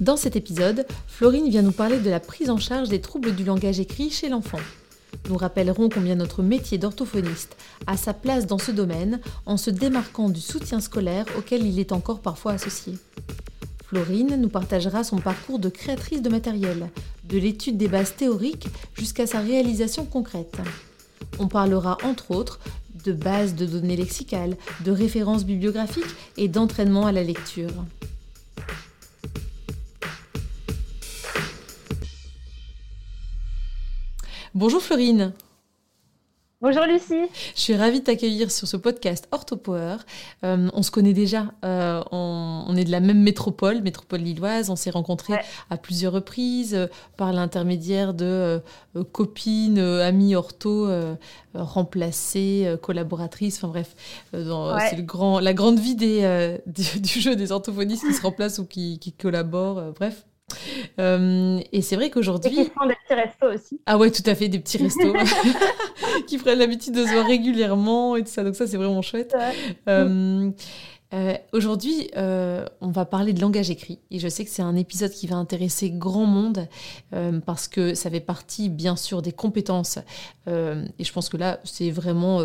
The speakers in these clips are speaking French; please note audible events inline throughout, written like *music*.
Dans cet épisode, Florine vient nous parler de la prise en charge des troubles du langage écrit chez l'enfant. Nous rappellerons combien notre métier d'orthophoniste a sa place dans ce domaine en se démarquant du soutien scolaire auquel il est encore parfois associé. Florine nous partagera son parcours de créatrice de matériel, de l'étude des bases théoriques jusqu'à sa réalisation concrète. On parlera entre autres de bases de données lexicales, de références bibliographiques et d'entraînement à la lecture. Bonjour Florine. Bonjour Lucie. Je suis ravie de t'accueillir sur ce podcast OrthoPower. Euh, on se connaît déjà, euh, on, est de la même métropole, métropole lilloise. On s'est rencontrés à plusieurs reprises euh, par l'intermédiaire de copines, amies ortho, remplacées, collaboratrices. Enfin bref, c'est grand, la grande vie des, *laughs* du, jeu des orthophonistes qui se remplacent ou qui, qui collaborent. bref, euh, et c'est vrai qu'aujourd'hui. Et qui font des petits restos aussi. Ah ouais, tout à fait, des petits restos *laughs* qui prennent l'habitude de se voir régulièrement et tout ça. Donc ça, c'est vraiment chouette. Euh, euh, aujourd'hui, euh, on va parler de langage écrit. Et je sais que c'est un épisode qui va intéresser grand monde euh, parce que ça fait partie bien sûr des compétences. Et je pense que là c'est vraiment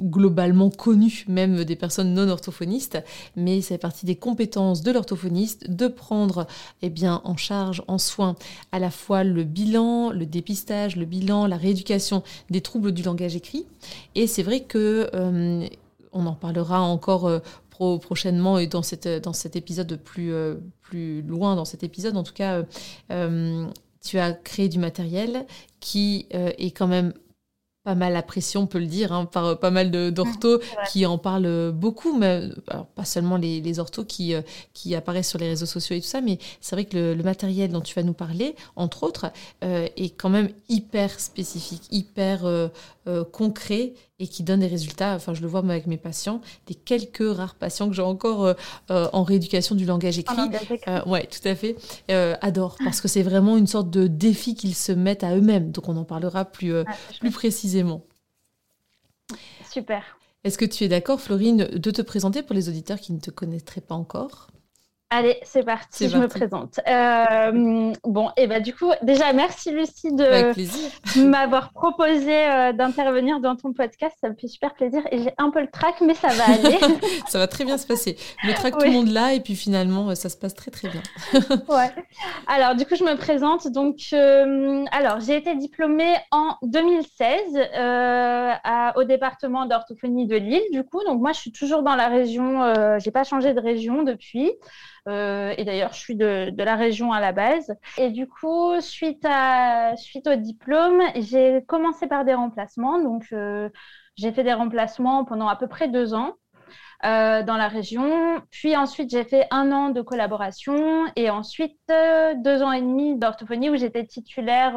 globalement connu même des personnes non orthophonistes, mais ça fait partie des compétences de l'orthophoniste de prendre eh bien en charge, en soin à la fois le bilan, le dépistage, le bilan, la rééducation des troubles du langage écrit. Et c'est vrai que on en parlera encore prochainement et dans, cette, dans cet épisode plus, euh, plus loin, dans cet épisode en tout cas, euh, euh, tu as créé du matériel qui est quand même pas mal apprécié, on peut le dire, hein, par pas mal d'orthos *laughs* qui en parlent beaucoup, mais pas seulement les, les orthos qui, qui apparaissent sur les réseaux sociaux et tout ça, mais c'est vrai que le, matériel dont tu vas nous parler, entre autres, est quand même hyper spécifique, hyper concret et qui donne des résultats. Enfin, je le vois moi, avec mes patients, des quelques rares patients que j'ai encore euh, euh, en rééducation du langage écrit. Euh, ouais, tout à fait. adore parce que c'est vraiment une sorte de défi qu'ils se mettent à eux-mêmes. Donc, on en parlera plus, ah, plus précisément. Super. Est-ce que tu es d'accord, Florine, de te présenter pour les auditeurs qui ne te connaîtraient pas encore? Allez, c'est parti, je me présente. Euh, bon, et bah du coup, déjà, merci Lucie de m'avoir proposé euh, d'intervenir dans ton podcast. Ça me fait super plaisir. Et j'ai un peu le trac, mais ça va aller. *laughs* ça va très bien se passer. Le trac, tout le monde là, et puis finalement, ça se passe très très bien. *laughs* ouais. Alors, du coup, je me présente. Donc, euh, alors, j'ai été diplômée en 2016 à, au département d'orthophonie de Lille, du coup. Donc, moi, je suis toujours dans la région, j'ai pas changé de région depuis. Euh, et d'ailleurs, je suis de, la région à la base. Et du coup, suite, à, suite au diplôme, j'ai commencé par des remplacements. Donc, euh, j'ai fait des remplacements pendant à peu près deux ans. Euh, dans la région. Puis ensuite, j'ai fait un an de collaboration et ensuite deux ans et demi d'orthophonie où j'étais titulaire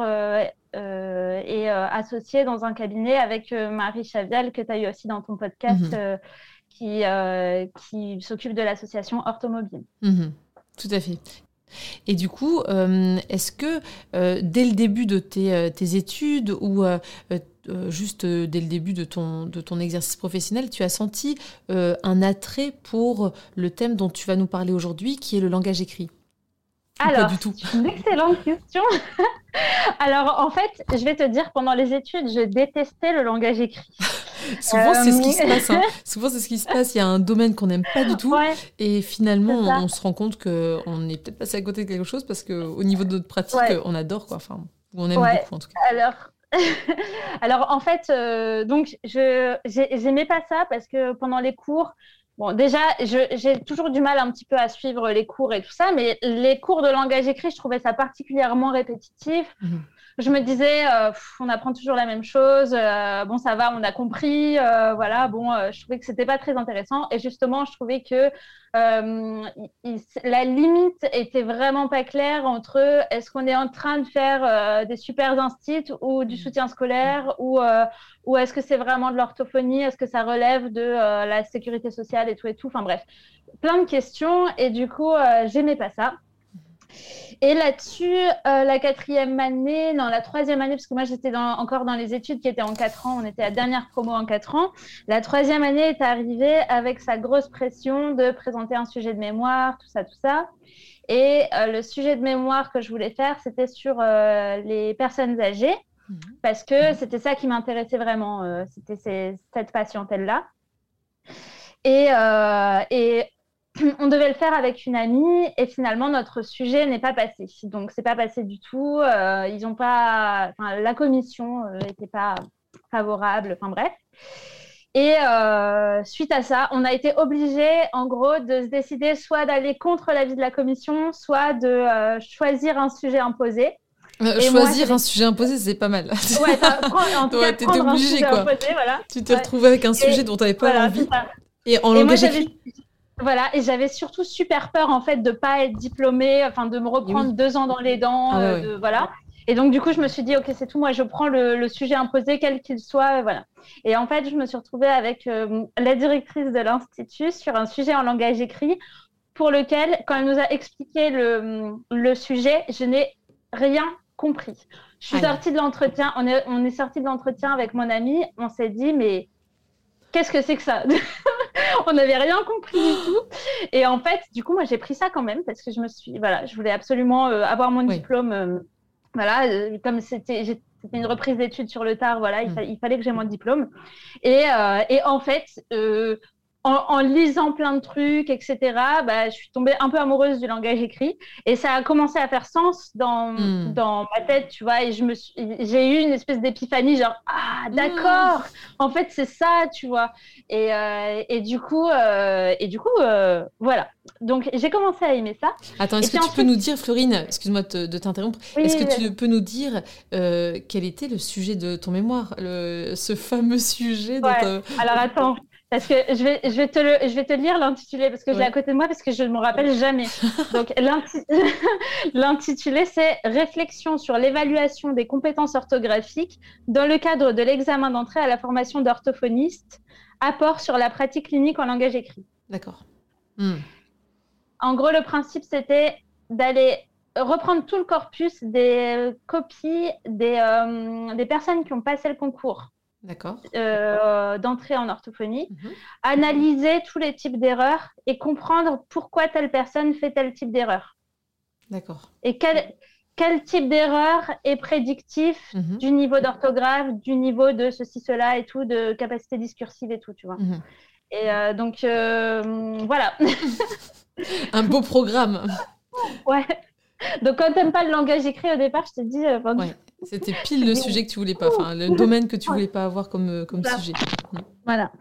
et associée dans un cabinet avec Marie Chavial que tu as eu aussi dans ton podcast. Mhm qui, euh, qui s'occupe de l'association Orthomobile. Mhm. tout à fait. Et du coup, euh, est-ce que euh, dès le début de tes, tes études ou juste dès le début de ton, de ton exercice professionnel, tu as senti un attrait pour le thème dont tu vas nous parler aujourd'hui, qui est le langage écrit? Alors, du tout? une excellente question. *laughs* Alors, en fait, je vais te dire, pendant les études, je détestais le langage écrit. *laughs* Souvent, c'est ce qui se euh, passe. Hein. Souvent, c'est ce qui se passe. Il y a un domaine qu'on n'aime pas du tout. et finalement, on, se rend compte qu'on est peut-être passé à côté de quelque chose parce qu'au niveau de notre pratique, on adore. Quoi. Enfin, on aime beaucoup, en tout cas. Alors, *laughs* Alors en fait, euh, donc je j'aimais pas ça parce que pendant les cours, bon déjà j'ai toujours du mal un petit peu à suivre les cours et tout ça, mais les cours de langage écrit, je trouvais ça particulièrement répétitif. Mhm. Je me disais, euh, on apprend toujours la même chose. Euh, bon, ça va, on a compris. Euh, voilà, bon, je trouvais que c'était pas très intéressant. Et justement, je trouvais que la limite était vraiment pas claire entre est-ce qu'on est en train de faire des super instituts ou du soutien scolaire ou, ou est-ce que c'est vraiment de l'orthophonie Est-ce que ça relève de la sécurité sociale et tout et tout Enfin bref, plein de questions. Et du coup, j'aimais pas ça. Et là-dessus, euh, la quatrième année, non, la troisième année, parce que moi j'étais encore dans les études qui étaient en quatre ans, on était à dernière promo en quatre ans. La troisième année est arrivée avec sa grosse pression de présenter un sujet de mémoire, tout ça, tout ça. Et euh, le sujet de mémoire que je voulais faire, c'était sur euh, les personnes âgées, mhm. parce que mhm. c'était ça qui m'intéressait vraiment, c'était cette patientèle-là. Et, et *clears throat* on devait le faire avec une amie et finalement notre sujet n'est pas passé. Donc c'est pas passé du tout. Euh, ils ont pas, la commission n'était euh, pas favorable. Enfin bref. Et euh, suite à ça, on a été obligé, en gros, de se décider soit d'aller contre l'avis de la commission, soit de choisir un sujet imposé. choisir un sujet imposé, c'est pas mal. Ouais, en *laughs* tout ouais, obligé quoi. Tu t'es retrouvé avec un sujet dont tu n'avais pas envie. Et en langage écrit. Voilà, et j'avais surtout super peur en fait de pas être diplômée, enfin de me reprendre deux ans dans les dents, ah euh, voilà. Et donc du coup, je me suis dit ok, c'est tout, moi je prends le, sujet imposé quel qu'il soit, voilà. Et en fait, je me suis retrouvée avec euh, la directrice de l'institut sur un sujet en langage écrit pour lequel, quand elle nous a expliqué le, le sujet, je n'ai rien compris. Je suis sortie de l'entretien, on est, on est sorti de l'entretien avec mon ami, on s'est dit mais qu'est-ce que c'est que ça? *laughs* *laughs* On n'avait rien compris du tout. Et en fait, du coup, moi, j'ai pris ça quand même parce que je me suis, voilà, je voulais absolument euh, avoir mon diplôme. Euh, voilà, euh, comme c'était une reprise d'études sur le tard, voilà, il, mm. fallait que j'ai mon diplôme. Et, et en fait, en, lisant plein de trucs, etc., bah, je suis tombée un peu amoureuse du langage écrit et ça a commencé à faire sens dans, hmm. dans ma tête, tu vois. Et je me j'ai eu une espèce d'épiphanie, genre ah hmm. d'accord, en fait c'est ça, tu vois. Et, euh, et du coup, euh, et du coup, euh, voilà. Donc j'ai commencé à aimer ça. Attends, est-ce que tu peux nous dire, Florine, excuse-moi de t'interrompre, est-ce que tu peux nous dire quel était le sujet de ton mémoire, le, ce fameux sujet ouais. Alors attends. Parce que je vais, je vais, te, le, je vais te lire l'intitulé parce que j'ai à côté de moi parce que je ne me rappelle jamais. Donc *laughs* *laughs* l'intitulé c'est Réflexion sur l'évaluation des compétences orthographiques dans le cadre de l'examen d'entrée à la formation d'orthophoniste, apport sur la pratique clinique en langage écrit. D'accord. Hmm. En gros, le principe c'était d'aller reprendre tout le corpus des copies des, euh, des personnes qui ont passé le concours euh, d'entrée en orthophonie, mhm. analyser tous les types d'erreurs et comprendre pourquoi telle personne fait tel type d'erreur. D'accord. Et quel, quel type d'erreur est prédictif mhm. du niveau d'orthographe, du niveau de ceci, cela et tout, de capacité discursive et tout, tu vois. Mhm. Et euh, donc, euh, voilà. *laughs* Un beau programme. ouais. Donc, quand tu n'aimes pas le langage écrit au départ, je te dis. C'était pile le sujet que tu voulais pas, enfin le domaine que tu voulais pas avoir comme, euh, comme sujet. Mm. Voilà.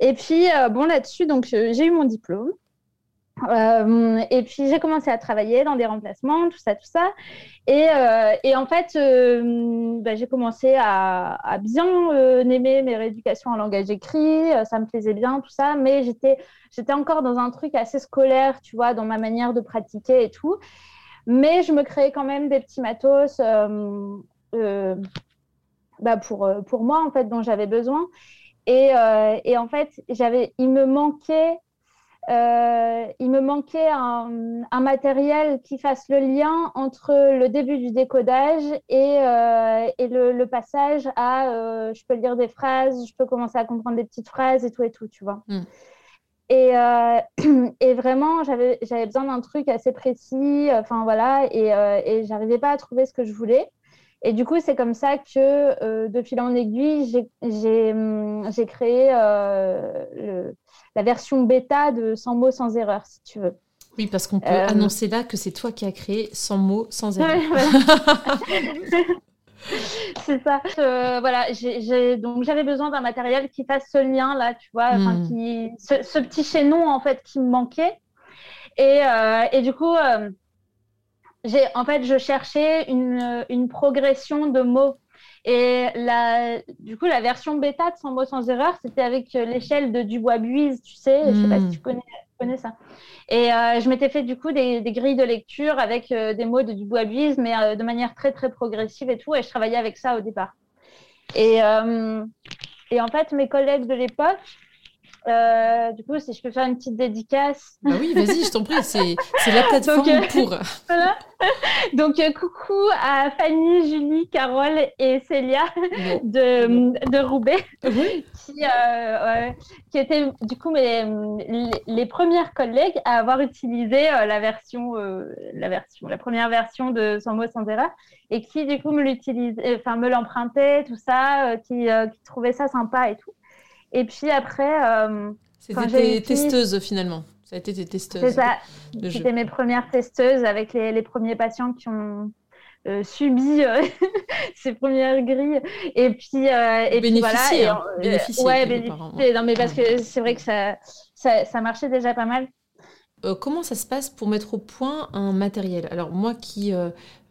Et puis, euh, bon, là-dessus, donc euh, j'ai eu mon diplôme. et puis j'ai commencé à travailler dans des remplacements, tout ça, tout ça. Et, et en fait, bah, j'ai commencé à, à bien aimer mes rééducations en langage écrit. ça me plaisait bien, tout ça. Mais j'étais, j'étais encore dans un truc assez scolaire, tu vois, dans ma manière de pratiquer et tout. Mais je me créais quand même des petits matos euh, bah pour, euh, pour moi, en fait, dont j'avais besoin. Et, euh, et, en fait, j'avais, il me manquait, il me manquait un, un, matériel qui fasse le lien entre le début du décodage et, et le, le, passage à je peux lire des phrases, je peux commencer à comprendre des petites phrases et tout et tout, tu vois. Hmm. Et, *clears throat* et, vraiment, j'avais besoin d'un truc assez précis, enfin voilà, et, et j'arrivais pas à trouver ce que je voulais. Et du coup, c'est comme ça que, euh, de fil en aiguille, j'ai hum, créé euh, la version bêta de 100 mots sans erreur, si tu veux. Oui, parce qu'on peut euh, annoncer là que c'est toi qui as créé 100 mots sans erreur. *laughs* c'est ça. voilà, donc j'avais besoin d'un matériel qui fasse ce lien là, tu vois, hmm. qui, ce, petit chaînon en fait qui me manquait. Et, et du coup, j'ai, en fait, je cherchais une, une progression de mots. Et la, du coup, la version bêta de Sans mots sans erreur, c'était avec l'échelle de Dubois-Buise, tu sais, je sais pas si tu connais, connais ça. Et je m'étais fait du coup des, des, grilles de lecture avec des mots de Dubois-Buise, mais de manière très très progressive et tout. Et je travaillais avec ça au départ. Et, et en fait, mes collègues de l'époque, euh, du coup, si je peux faire une petite dédicace. Bah oui, vas-y, je t'en prie, c'est la plateforme *laughs* Donc, euh, pour. *laughs* Donc, euh, coucou à Fanny, Julie, Carole et Célia *laughs* de, de, Roubaix, qui, qui, étaient du coup mes, les, premières collègues à avoir utilisé la, version, la version, la première version de Sans mots, sans erreur, et qui du coup me l'utilisaient, enfin me l'empruntaient, tout ça, qui, qui trouvaient ça sympa et tout. Et puis après. Euh, C'était tes testeuses finalement. Ça a été tes testeuses. C'est ça. C'était mes premières testeuses avec les, les premiers patients qui ont euh, subi euh, *laughs* ces premières grilles. Et puis, et puis voilà. Et, hein. bénéficier, ouais, bénéficier. Non, mais parce que c'est vrai que ça, ça, ça marchait déjà pas mal. Comment ça se passe pour mettre au point un matériel? Alors moi qui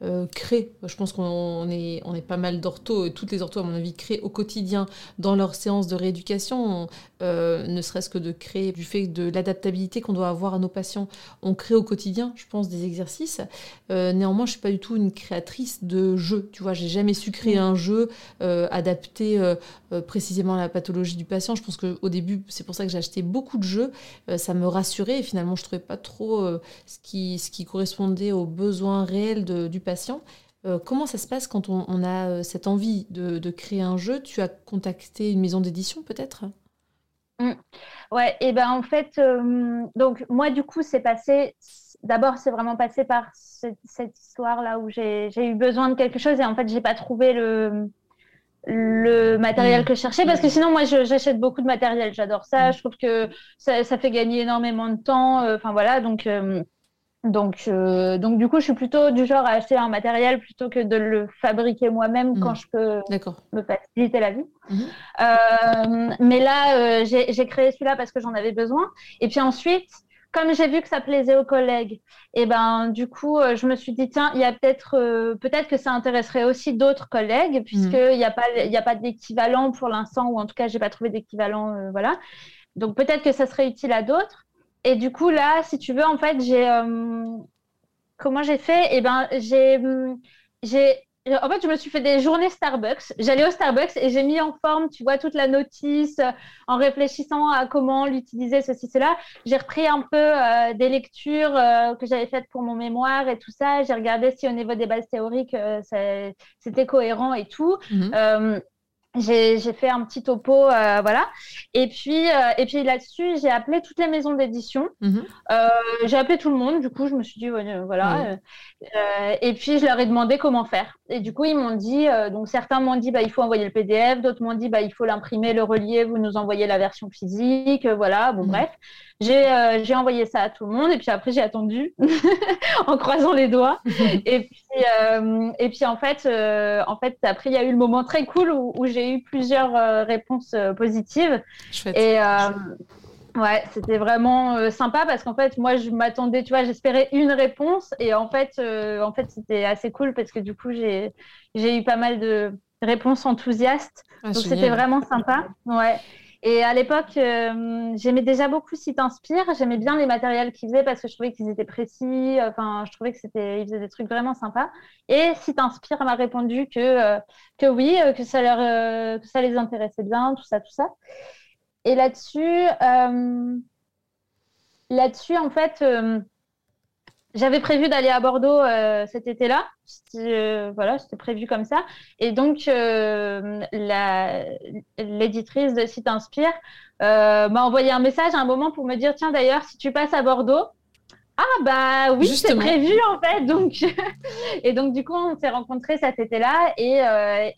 euh, créent, je pense qu'on est, on est pas mal d'orthos, toutes les orthos à mon avis créent au quotidien dans leurs séances de rééducation, euh, ne serait-ce que de créer du fait de l'adaptabilité qu'on doit avoir à nos patients, on crée au quotidien, je pense, des exercices. Euh, néanmoins, je suis pas du tout une créatrice de jeux, tu vois, j'ai jamais su créer un jeu adapté précisément à la pathologie du patient. Je pense qu'au début, c'est pour ça que j'ai acheté beaucoup de jeux, ça me rassurait et finalement je trouvais pas trop ce, qui, ce qui correspondait aux besoins réels du patient euh, comment ça se passe quand on, a euh, cette envie de, créer un jeu? Tu as contacté une maison d'édition peut-être? Mmh. Ouais, et ben en fait, euh, donc moi du coup c'est passé. D'abord, c'est vraiment passé par cette, histoire-là où j'ai eu besoin de quelque chose et en fait, j'ai pas trouvé le, le matériel mmh. que je cherchais parce que sinon moi j'achète beaucoup de matériel j'adore ça je trouve que ça, ça, fait gagner énormément de temps enfin voilà donc donc, euh, donc du coup, je suis plutôt du genre à acheter un matériel plutôt que de le fabriquer moi-même quand mmh. je peux me faciliter la vie. Mmh. Euh, mais là, euh, j'ai créé celui-là parce que j'en avais besoin. Et puis ensuite, comme j'ai vu que ça plaisait aux collègues, et eh ben du coup, je me suis dit tiens, il y a peut-être peut-être que ça intéresserait aussi d'autres collègues mmh. puisqu'il n'y a pas il a pas d'équivalent pour l'instant ou en tout cas, j'ai pas trouvé d'équivalent, voilà. Donc peut-être que ça serait utile à d'autres. Et du coup, là, si tu veux, en fait, j'ai. Euh, comment j'ai fait? Eh ben, j'ai. j'ai en fait, je me suis fait des journées Starbucks. J'allais au Starbucks et j'ai mis en forme, tu vois, toute la notice euh, en réfléchissant à comment l'utiliser, ceci, cela. J'ai repris un peu euh, des lectures que j'avais faites pour mon mémoire et tout ça. J'ai regardé si au niveau des bases théoriques, c'était cohérent et tout. Mhm j'ai fait un petit topo, euh, voilà. Et puis, euh, et puis là-dessus, j'ai appelé toutes les maisons d'édition. Mhm. Euh, j'ai appelé tout le monde. Du coup, je me suis dit, voilà. et puis, je leur ai demandé comment faire. Et du coup, ils m'ont dit, donc certains m'ont dit, bah, il faut envoyer le PDF. D'autres m'ont dit, bah, il faut l'imprimer, le relier, vous nous envoyez la version physique. voilà, bon, mhm. bref. Euh, j'ai envoyé ça à tout le monde et puis après j'ai attendu *laughs* en croisant les doigts. *laughs* et, puis, euh, et puis en fait, euh, en fait après il y a eu le moment très cool où, j'ai eu plusieurs réponses positives. Chouette. Et ouais, c'était vraiment sympa parce qu'en fait moi je m'attendais, tu vois, j'espérais une réponse et en fait, en fait c'était assez cool parce que du coup j'ai eu pas mal de réponses enthousiastes. Ah, donc c'était vraiment sympa. Ouais. Et à l'époque, euh, j'aimais déjà beaucoup Site Inspire. J'aimais bien les matériels qu'ils faisaient parce que je trouvais qu'ils étaient précis. Enfin, je trouvais que c'était, ils faisaient des trucs vraiment sympas. Et Site Inspire m'a répondu que, euh, que oui, euh, que ça, leur, que ça les intéressait bien, tout ça, tout ça. Et là-dessus, là-dessus, en fait, j'avais prévu d'aller à Bordeaux euh, cet été-là. Euh, voilà, c'était prévu comme ça. Et donc, euh, l'éditrice de Site Inspire m'a envoyé un message à un moment pour me dire Tiens, d'ailleurs, si tu passes à Bordeaux, ah, bah oui, c'est prévu en fait. Donc... *laughs* et donc, du coup, on s'est rencontrés cet été-là et,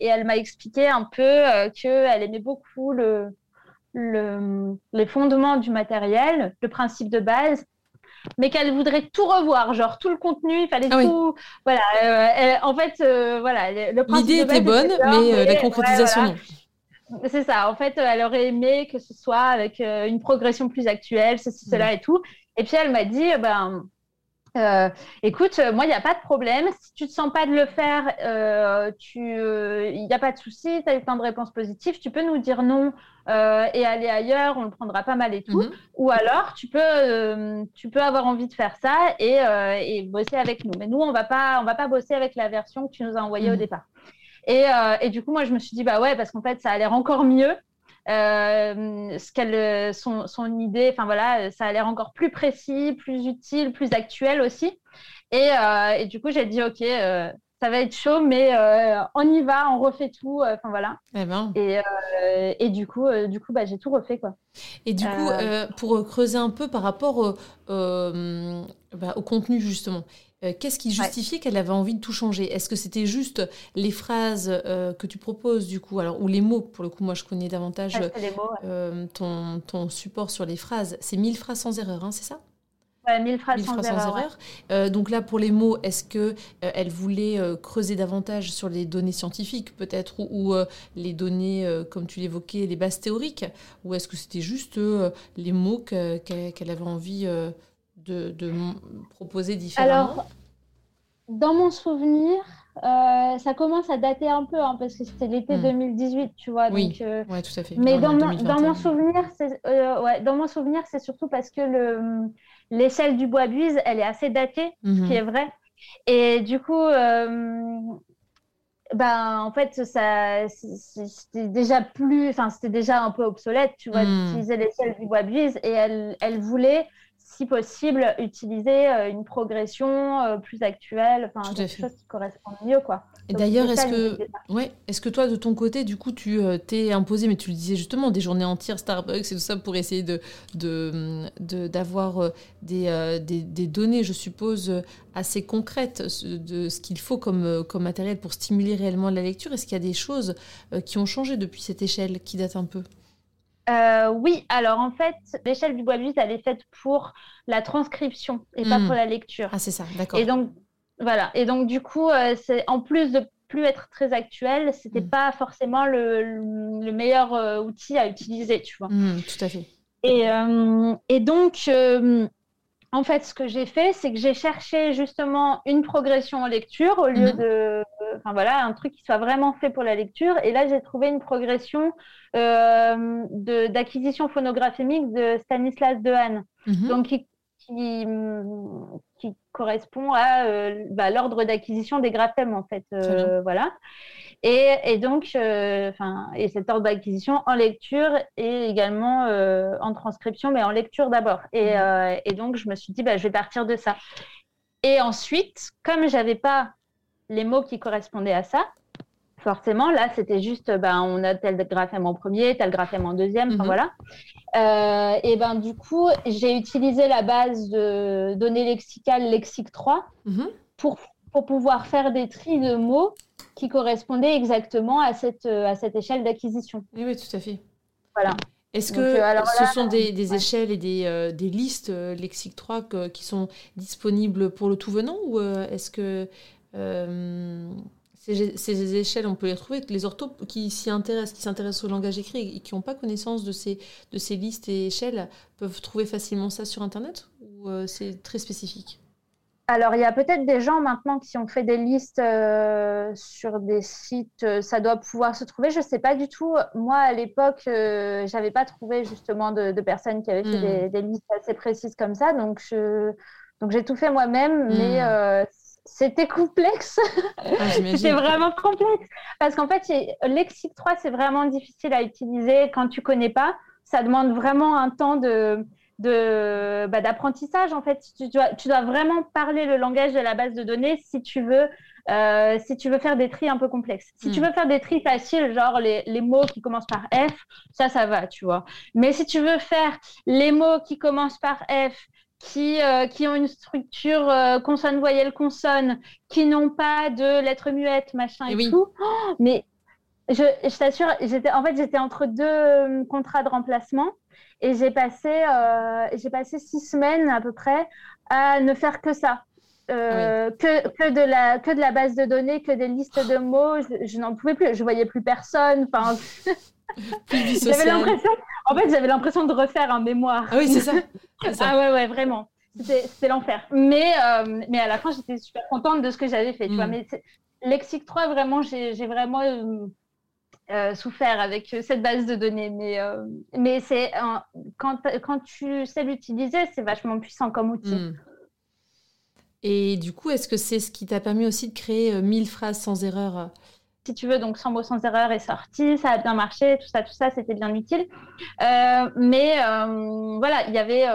et, elle m'a expliqué un peu qu'elle aimait beaucoup le, le, les fondements du matériel, le principe de base mais qu'elle voudrait tout revoir, genre tout le contenu, il fallait ah tout. Voilà, euh, en fait, euh, voilà. L'idée était bonne, mais euh, la concrétisation non. C'est ça. En fait, elle aurait aimé que ce soit avec une progression plus actuelle, ceci, cela mm. et tout. Et puis elle m'a dit, ben, euh, écoute, euh, moi, il n'y a pas de problème. Si tu ne te sens pas de le faire, euh, il n'y a pas de souci, tu as eu plein de réponses positives, tu peux nous dire non et aller ailleurs, on le prendra pas mal et tout. Mhm. Ou alors, tu peux, tu peux avoir envie de faire ça et, bosser avec nous. Mais nous, on va pas, on va pas bosser avec la version que tu nous as envoyée au mhm. départ. Et, et, du coup, moi, je me suis dit, bah ouais, parce qu'en fait, ça a l'air encore mieux. Euh, ce qu'elle, son, son, idée, enfin voilà, ça a l'air encore plus précis, plus utile, plus actuel aussi. Et, euh, et du coup, j'ai dit, OK, euh, ça va être chaud, mais on y va, on refait tout. Enfin voilà. Eh ben. et, et, du coup, du coup bah, j'ai tout refait. Quoi. Et du coup, pour creuser un peu par rapport au, bah, au contenu, justement, euh, qu'est-ce qui justifiait qu'elle avait envie de tout changer? Est-ce que c'était juste les phrases euh, que tu proposes du coup, alors ou les mots Pour le coup, moi je connais davantage euh, ton, ton, support sur les phrases. C'est 1000 phrases sans erreur, hein, c'est ça? Ouais, 1000 phrases, sans, erreur. donc là, pour les mots, est-ce que elle voulait creuser davantage sur les données scientifiques, peut-être, ou, les données, comme tu l'évoquais, les bases théoriques, ou est-ce que c'était juste les mots qu'elle avait envie de, proposer différemment Alors, dans mon souvenir, euh, ça commence à dater un peu, hein, parce que c'était l'été 2018, hmm. tu vois. Oui, euh, ouais, tout à fait. Mais dans, mon, dans mon, souvenir, c'est euh, ouais, dans mon souvenir, c'est surtout parce que le l'échelle du bois buise, elle est assez datée, ce qui mhm. est vrai. Et du coup, ben en fait, ça, c'était déjà plus, enfin, c'était déjà un peu obsolète, tu vois, hmm. d'utiliser l'échelle du bois buise, et elle, elle voulait si possible, utiliser euh, une progression euh, plus actuelle, enfin, quelque chose qui correspond mieux, quoi. Et d'ailleurs, est-ce que, ouais, est-ce que toi, de ton côté, du coup, tu euh, t'es imposé, mais tu le disais justement, des journées entières Starbucks et tout ça pour essayer de, d'avoir des, des, données, je suppose, assez concrètes de ce qu'il faut comme, comme matériel pour stimuler réellement la lecture? Est-ce qu'il y a des choses qui ont changé depuis cette échelle qui date un peu? Euh, oui, alors en fait, l'échelle du bois de elle est faite pour la transcription et pas hmm. pour la lecture. Ah, c'est ça, d'accord. Et donc, voilà. Et donc, du coup, euh, c'est en plus de plus être très actuel, c'était n'était hmm. pas forcément le, meilleur euh, outil à utiliser, tu vois. Hmm, tout à fait. Et, et donc, en fait, ce que j'ai fait, c'est que j'ai cherché justement une progression en lecture au lieu mhm. de, enfin voilà, un truc qui soit vraiment fait pour la lecture. Et là, j'ai trouvé une progression euh, d'acquisition phonographique de Stanislas Dehaene, mhm. donc qui, qui, correspond à euh, bah, l'ordre d'acquisition des graphèmes en fait, euh, voilà. Et, donc, euh, enfin, et cet ordre d'acquisition en lecture et également euh, en transcription, mais en lecture d'abord. Et, mhm. euh, et, donc, je me suis dit, bah, je vais partir de ça. Et ensuite, comme j'avais pas les mots qui correspondaient à ça, forcément, là, c'était juste, ben, on a tel graphème en premier, tel graphème en deuxième, mhm. voilà. et ben du coup, j'ai utilisé la base de données lexicales Lexique 3 mhm. pour, pour pouvoir faire des tris de mots qui correspondait exactement à cette, euh, à cette échelle d'acquisition. Oui, oui, tout à fait. Voilà. Est-ce que euh, ce sont des, des échelles et des, euh, des listes Lexique 3 qui sont disponibles pour le tout venant ou est-ce que ces, ces, échelles, on peut les retrouver Les orthos qui s'y intéressent, qui s'intéressent au langage écrit et qui n'ont pas connaissance de ces, de ces listes et échelles peuvent trouver facilement ça sur Internet ou c'est très spécifique? Alors, il y a peut-être des gens maintenant qui ont fait des listes euh, sur des sites, euh, ça doit pouvoir se trouver. Je ne sais pas du tout. Moi, à l'époque, euh, je n'avais pas trouvé justement de, personnes qui avaient fait hmm. des, listes assez précises comme ça. Donc, je, donc j'ai tout fait moi-même, mais hmm. c'était complexe. Ah, *laughs* c'était vraiment complexe. Parce qu'en fait, Lexique 3, c'est vraiment difficile à utiliser quand tu ne connais pas. Ça demande vraiment un temps de de bah, d'apprentissage en fait. Tu dois, tu dois vraiment parler le langage de la base de données si tu veux euh, si tu veux faire des tris un peu complexes. Si tu hmm. veux faire des tris faciles genre les, les, mots qui commencent par F ça ça va tu vois. Mais si tu veux faire les mots qui commencent par F qui, euh, qui ont une structure euh, consonne voyelle consonne qui n'ont pas de lettres muettes machin et, tout. Oh, mais je, je t'assure j'étais en fait j'étais entre deux contrats de remplacement et j'ai passé, euh, j'ai passé six semaines à peu près à ne faire que ça. Euh, que, que, de la, que de la base de données, que des listes de mots. Je, n'en pouvais plus. Je voyais plus personne. Enfin, *laughs* j'avais l'impression, en fait, j'avais l'impression de refaire un mémoire. Ah oui, c'est ça. *laughs* ah ouais, ouais, vraiment. c'était l'enfer. Mais, euh, mais à la fin, j'étais super contente de ce que j'avais fait. Tu vois, mm. mais Lexique 3, vraiment, j'ai vraiment euh, euh, souffert avec cette base de données. Mais, mais c'est quand, quand tu sais l'utiliser, c'est vachement puissant comme outil. Mm. Et du coup, est-ce que c'est ce qui t'a permis aussi de créer 1000 phrases sans erreur si tu veux, donc 100 mots sans erreur est sorti, ça a bien marché, tout ça, tout ça, c'était bien utile. mais voilà, il y avait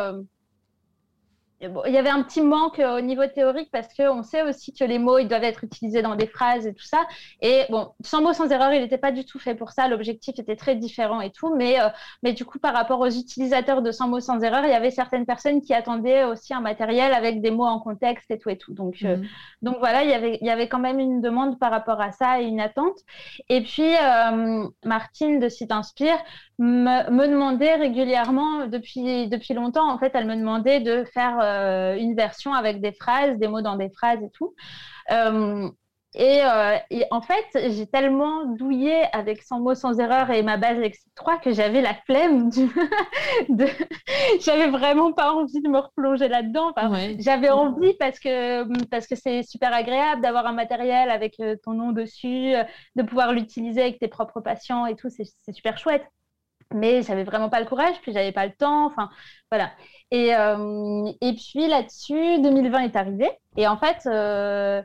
il y avait un petit manque euh, au niveau théorique parce qu'on sait aussi que les mots, ils doivent être utilisés dans des phrases et tout ça. Et bon, sans mots, sans erreur, il n'était pas du tout fait pour ça. L'objectif était très différent et tout. Mais, euh, mais du coup, par rapport aux utilisateurs de sans mots, sans erreur, il y avait certaines personnes qui attendaient aussi un matériel avec des mots en contexte et tout et tout. Donc, euh, mhm. donc voilà, il y, avait, il y avait quand même une demande par rapport à ça et une attente. Et puis, Martine de Site Inspire me, me, demandait régulièrement, depuis, depuis longtemps, en fait, elle me demandait de faire euh, une version avec des phrases, des mots dans des phrases et tout. Euh, euh, et, en fait, j'ai tellement douillé avec 100 mots sans erreur et ma base Lexique 3 que j'avais la flemme. *laughs* de... j'avais vraiment pas envie de me replonger là-dedans. J'avais envie parce que parce que c'est super agréable d'avoir un matériel avec ton nom dessus, de pouvoir l'utiliser avec tes propres patients et tout. C'est super chouette mais j'avais vraiment pas le courage, puis j'avais pas le temps, enfin voilà. Et, euh, et puis là-dessus, 2020 est arrivé, et en fait, euh,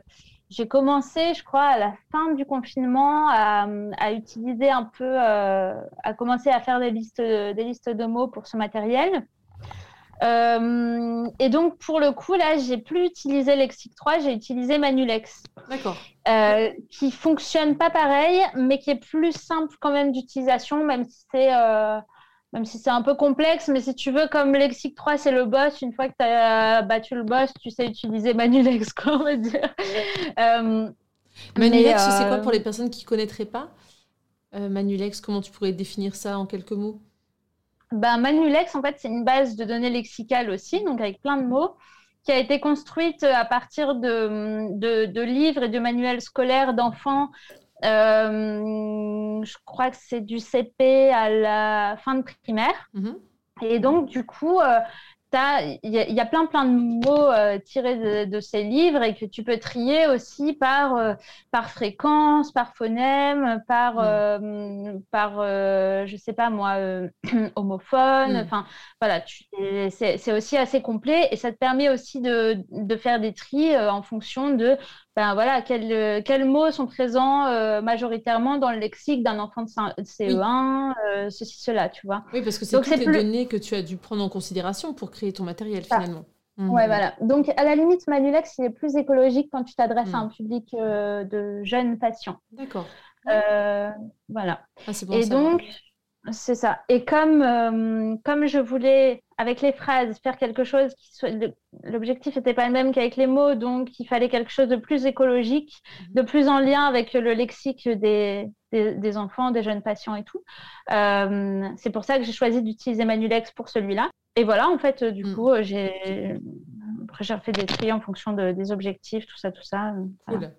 j'ai commencé, je crois, à la fin du confinement, à, utiliser un peu, euh, à commencer à faire des listes, des listes de mots pour ce matériel. Euh, et donc, pour le coup, là, j'ai plus utilisé Lexic 3, j'ai utilisé Manulex. D'accord. Euh, qui fonctionne pas pareil, mais qui est plus simple quand même d'utilisation, même si c'est euh, même si c'est un peu complexe. Mais si tu veux, comme Lexic 3, c'est le boss. Une fois que tu as battu le boss, tu sais utiliser Manulex, quoi, on va dire. Manulex, c'est quoi pour les personnes qui connaîtraient pas Manulex, comment tu pourrais définir ça en quelques mots? Ben, Manulex, en fait, c'est une base de données lexicales aussi, donc avec plein de mots, qui a été construite à partir de, de, livres et de manuels scolaires d'enfants. Euh, je crois que c'est du CP à la fin de primaire. Mm-hmm. Et donc, du coup, euh, il y, a plein plein de mots euh, tirés de, ces livres et que tu peux trier aussi par, euh, par fréquence, par phonème, par, mm. euh, par je sais pas moi, *clears throat* homophone. Mm. Enfin, voilà, c'est aussi assez complet et ça te permet aussi de, de faire des tris en fonction de ben voilà, quels, quels mots sont présents euh, majoritairement dans le lexique d'un enfant de CE1, euh, ceci, cela, tu vois. Oui, parce que c'est toutes les données que tu as dû prendre en considération pour créer ton matériel finalement. Mmh. Ouais, voilà. Donc, à la limite, Manulex, il est plus écologique quand tu t'adresses à mmh. un public euh, de jeunes patients. D'accord. voilà. Ah, bon Et donc, c'est ça. Et comme, euh, comme je voulais, avec les phrases, faire quelque chose qui soit. L'objectif n'était pas le même qu'avec les mots, donc il fallait quelque chose de plus écologique, de plus en lien avec le lexique des, des, enfants, des jeunes patients et tout. Euh, c'est pour ça que j'ai choisi d'utiliser Manulex pour celui-là. Et voilà, en fait, du mm. coup, j'ai. Après, j'ai fait des tri en fonction des objectifs, tout ça, tout ça. Cool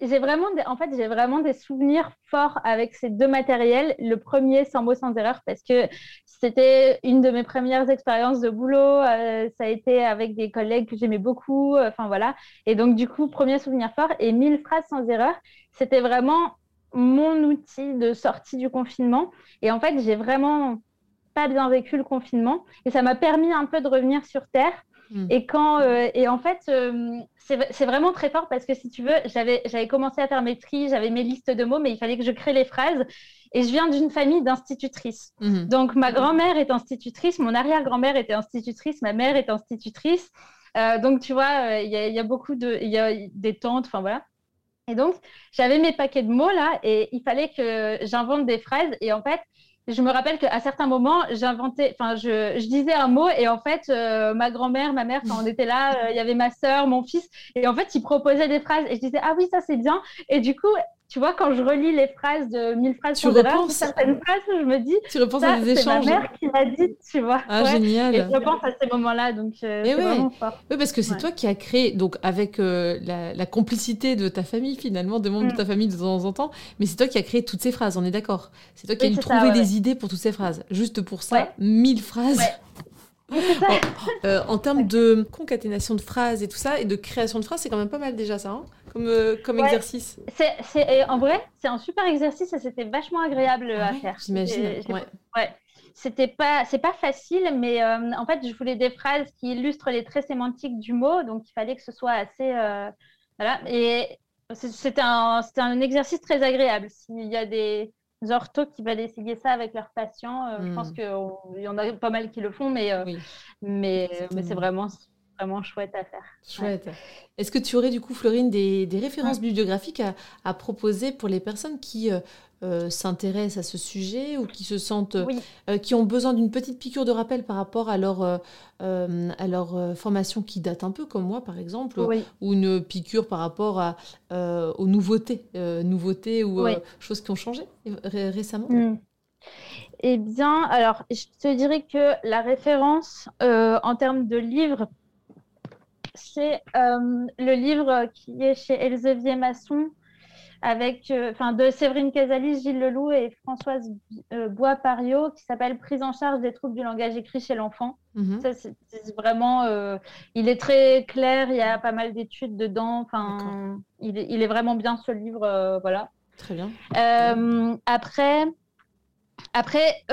j'ai vraiment, en fait, j'ai vraiment des souvenirs forts avec ces deux matériels. Le premier, sans mots, sans erreur, parce que c'était une de mes premières expériences de boulot. Euh, ça a été avec des collègues que j'aimais beaucoup. Enfin, voilà. Et donc, du coup, premier souvenir fort. Et mille phrases sans erreur, c'était vraiment mon outil de sortie du confinement. Et en fait, j'ai vraiment pas bien vécu le confinement. Et ça m'a permis un peu de revenir sur Terre Mm. Et, quand, euh, et en fait, euh, c'est vraiment très fort parce que si tu veux, j'avais commencé à faire mes tris, j'avais mes listes de mots, mais il fallait que je crée les phrases. Et je viens d'une famille d'institutrices. Mm-hmm. Donc, ma grand-mère est institutrice, mon arrière-grand-mère était institutrice, ma mère est institutrice. Euh, donc, tu vois, il y, y, a beaucoup de. Il y a des tantes, enfin voilà. Et donc, j'avais mes paquets de mots là, et il fallait que j'invente des phrases. Et en fait, je me rappelle qu'à certains moments, j'inventais, enfin, je, disais un mot et en fait, euh, ma grand-mère, ma mère, on était là, euh, il y avait ma sœur, mon fils, et en fait, ils proposaient des phrases et je disais ah oui, ça c'est bien. Et du coup, tu vois, quand je relis les phrases de mille phrases tu repenses... certaines phrases, je me dis, tu repenses à des échanges. C'est ma mère qui m'a dit, tu vois. Ah, génial. Et je repense à ces moments-là, donc euh, c'est vraiment fort. Oui, parce que c'est toi qui as créé, donc avec euh, la, complicité de ta famille, finalement, des membres de ta mm. famille de temps en temps, mais c'est toi qui as créé toutes ces phrases, on est d'accord. C'est toi qui as trouvé des idées pour toutes ces phrases. Juste pour ça, mille phrases. *laughs* Euh, en termes de concaténation de phrases et tout ça, et de création de phrases, c'est quand même pas mal déjà ça, hein, comme, euh, comme exercice. C'est, en vrai, c'est un super exercice et c'était vachement agréable ah à faire. J'imagine. Ouais. C'était pas, c'est pas facile, mais euh, en fait, je voulais des phrases qui illustrent les traits sémantiques du mot, donc il fallait que ce soit assez, voilà. Et c'était un, un exercice très agréable. S'il y a des orthos qui veulent essayer ça avec leurs patients. Euh, je pense hmm. qu'il y en a pas mal qui le font, mais, euh, mais, mais c'est vraiment, vraiment chouette à faire. Chouette. Est-ce que tu aurais du coup, Florine, des, des références bibliographiques à, à, proposer pour les personnes qui euh, euh, s'intéressent à ce sujet ou qui se sentent, euh, qui ont besoin d'une petite piqûre de rappel par rapport à leur, euh, à leur formation qui date un peu, comme moi par exemple, ou une piqûre par rapport à, aux nouveautés, nouveautés ou choses qui ont changé récemment hmm. Eh bien, alors, je te dirais que la référence en termes de livres, c'est le livre qui est chez Elsevier Masson, avec, euh, enfin, de Séverine Casalis, Gilles Leloup et Françoise euh, Bois-Pario, qui s'appelle Prise en charge des troubles du langage écrit chez l'enfant. Mhm. Ça, c'est vraiment, euh, il est très clair, il y a pas mal d'études dedans. Enfin, il est, il est, vraiment bien ce livre, voilà. Très bien. après, après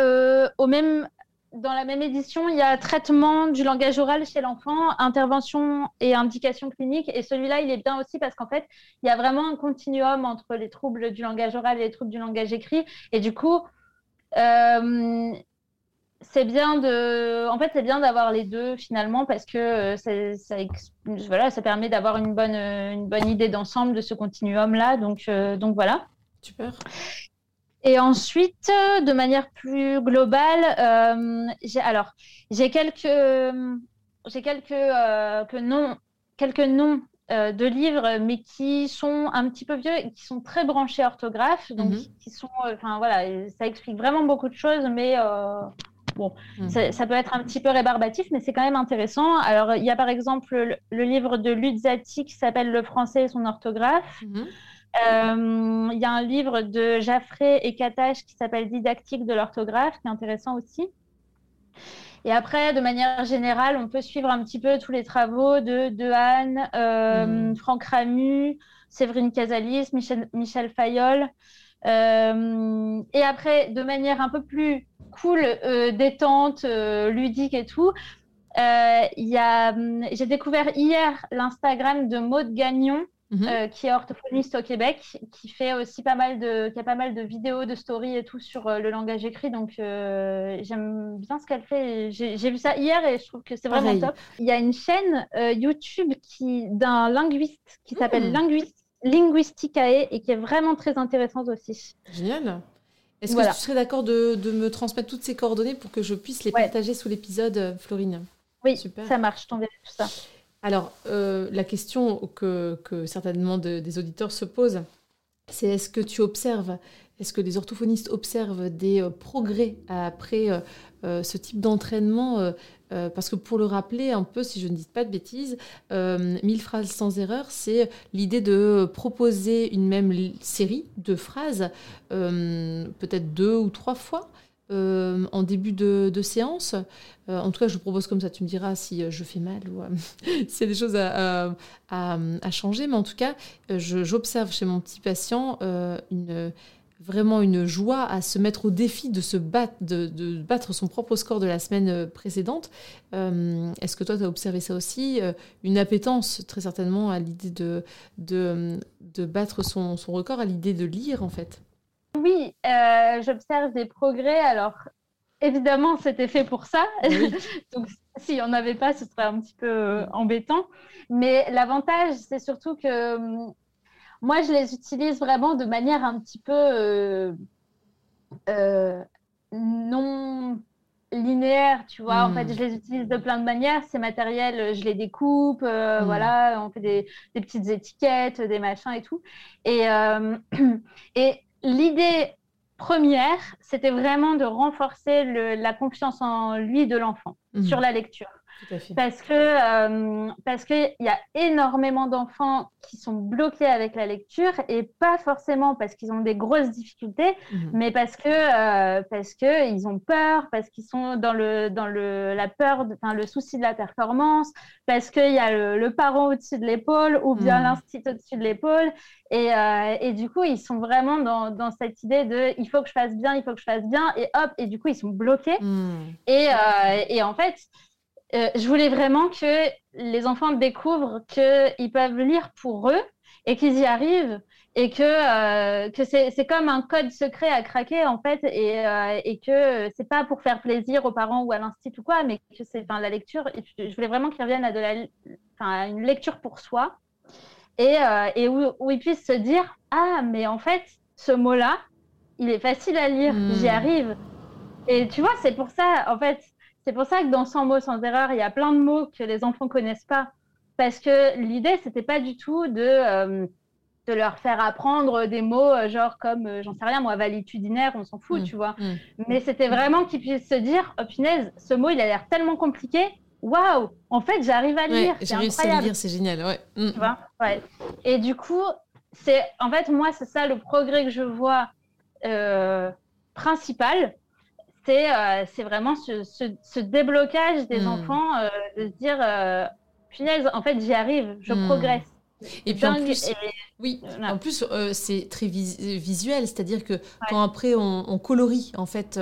au même dans la même édition, il y a traitement du langage oral chez l'enfant, intervention et indication clinique. Et celui-là, il est bien aussi parce qu'en fait, il y a vraiment un continuum entre les troubles du langage oral et les troubles du langage écrit. Et du coup, euh, c'est bien de, en fait, c'est bien d'avoir les deux finalement parce que euh, ça, voilà, ça permet d'avoir une bonne, une bonne idée d'ensemble de ce continuum-là. Donc, euh, donc voilà. Super. Et ensuite, de manière plus globale, euh, j'ai alors j'ai quelques j'ai quelques euh, que noms, quelques noms euh, de livres, mais qui sont un petit peu vieux et qui sont très branchés orthographe, donc mhm. qui sont, enfin voilà, ça explique vraiment beaucoup de choses, mais bon, mhm. ça, peut être un petit peu rébarbatif, mais c'est quand même intéressant. Alors il y a par exemple le, livre de Luzzati qui s'appelle Le français et son orthographe. Mhm. Euh, il y a un livre de Jaffré et Katache qui s'appelle Didactique de l'orthographe, qui est intéressant aussi. Et après, de manière générale, on peut suivre un petit peu tous les travaux de Dehaene, euh, hmm. Franck Ramu, Séverine Casalis, Michel, Michel Fayol. Euh, et après, de manière un peu plus cool, détente, ludique et tout, hum, j'ai découvert hier l'Instagram de Maude Gagnon, Mhm. Euh, qui est orthophoniste au Québec, qui fait aussi pas mal de, qui a pas mal de vidéos, de stories et tout sur euh, le langage écrit. Donc euh, j'aime bien ce qu'elle fait. J'ai vu ça hier et je trouve que c'est vraiment top. Il y a une chaîne YouTube qui d'un linguiste qui s'appelle mmh. Linguisticae et qui est vraiment très intéressante aussi. Génial. Est-ce que tu serais d'accord de, de, me transmettre toutes ces coordonnées pour que je puisse les partager sous l'épisode, Florine? Oui, Super. ça marche, je t'enverrai tout ça. Alors, euh, la question que, certainement des auditeurs se posent, c'est est-ce que tu observes, est-ce que les orthophonistes observent des euh, progrès après euh, ce type d'entraînement parce que pour le rappeler un peu, si je ne dis pas de bêtises, mille phrases sans erreur, c'est l'idée de proposer une même série de phrases, peut-être deux ou trois fois, euh, en début de, séance. Euh, en tout cas, je propose comme ça. Tu me diras si euh, je fais mal ou *laughs* s'il y a des choses à, changer. Mais en tout cas, j'observe chez mon petit patient vraiment une joie à se mettre au défi de se battre, de, battre son propre score de la semaine précédente. Est-ce que toi, tu as observé ça aussi Une appétence, très certainement, à l'idée de, battre son record, à l'idée de lire, en fait? Oui, euh, j'observe des progrès. Alors, évidemment, c'était fait pour ça. *laughs* Donc, s'il n'y en avait pas, ce serait un petit peu euh, embêtant. Mais l'avantage, c'est surtout que hum, moi, je les utilise vraiment de manière un petit peu euh, non linéaire, tu vois. En fait, hmm. je les utilise de plein de manières. Ces matériels, je les découpe, hmm. voilà, on fait des, des, petites étiquettes, des machins et tout. Et, *clears throat* et l'idée première, c'était vraiment de renforcer la confiance en lui de l'enfant mhm. sur la lecture. Parce que euh, parce qu'il y a énormément d'enfants qui sont bloqués avec la lecture et pas forcément parce qu'ils ont des grosses difficultés, mhm. mais parce que euh, parce que ils ont peur, parce qu'ils sont dans le dans le la peur, enfin le souci de la performance, parce qu'il y a le, parent au-dessus de l'épaule ou bien l'institut au-dessus de l'épaule et, euh, et, du coup ils sont vraiment dans, dans, cette idée de il faut que je fasse bien, il faut que je fasse bien et hop et du coup ils sont bloqués mhm. et, et en fait euh, je voulais vraiment que les enfants découvrent qu'ils peuvent lire pour eux et qu'ils y arrivent et que, euh, que c'est comme un code secret à craquer en fait et, euh, et que c'est pas pour faire plaisir aux parents ou à l'institut ou quoi, mais que c'est la lecture. Je voulais vraiment qu'ils reviennent à, de la, une lecture pour soi et, et où, où, ils puissent se dire ah mais en fait ce mot-là il est facile à lire, j'y hmm. arrive. Et tu vois, c'est pour ça, en fait, c'est pour ça que dans 100 mots sans erreur, il y a plein de mots que les enfants connaissent pas. Parce que l'idée, c'était pas du tout de, euh, de leur faire apprendre des mots euh, genre comme, euh, j'en sais rien, moi, valitudinaire, on s'en fout, mm. tu vois. Mm. Mais c'était vraiment qu'ils puissent se dire, oh punaise, ce mot, il a l'air tellement compliqué. Waouh, en fait, j'arrive à lire. J'ai réussi à lire, c'est génial, ouais. Mm. Tu vois ouais. Et du coup, c'est, en fait, moi, c'est ça le progrès que je vois principal euh, c'est vraiment ce, déblocage des hmm. enfants, euh, de se dire, euh, en fait, j'y arrive, je hmm. progresse. Et puis en plus, oui, en plus c'est très visuel, c'est-à-dire que quand après on, colorie en fait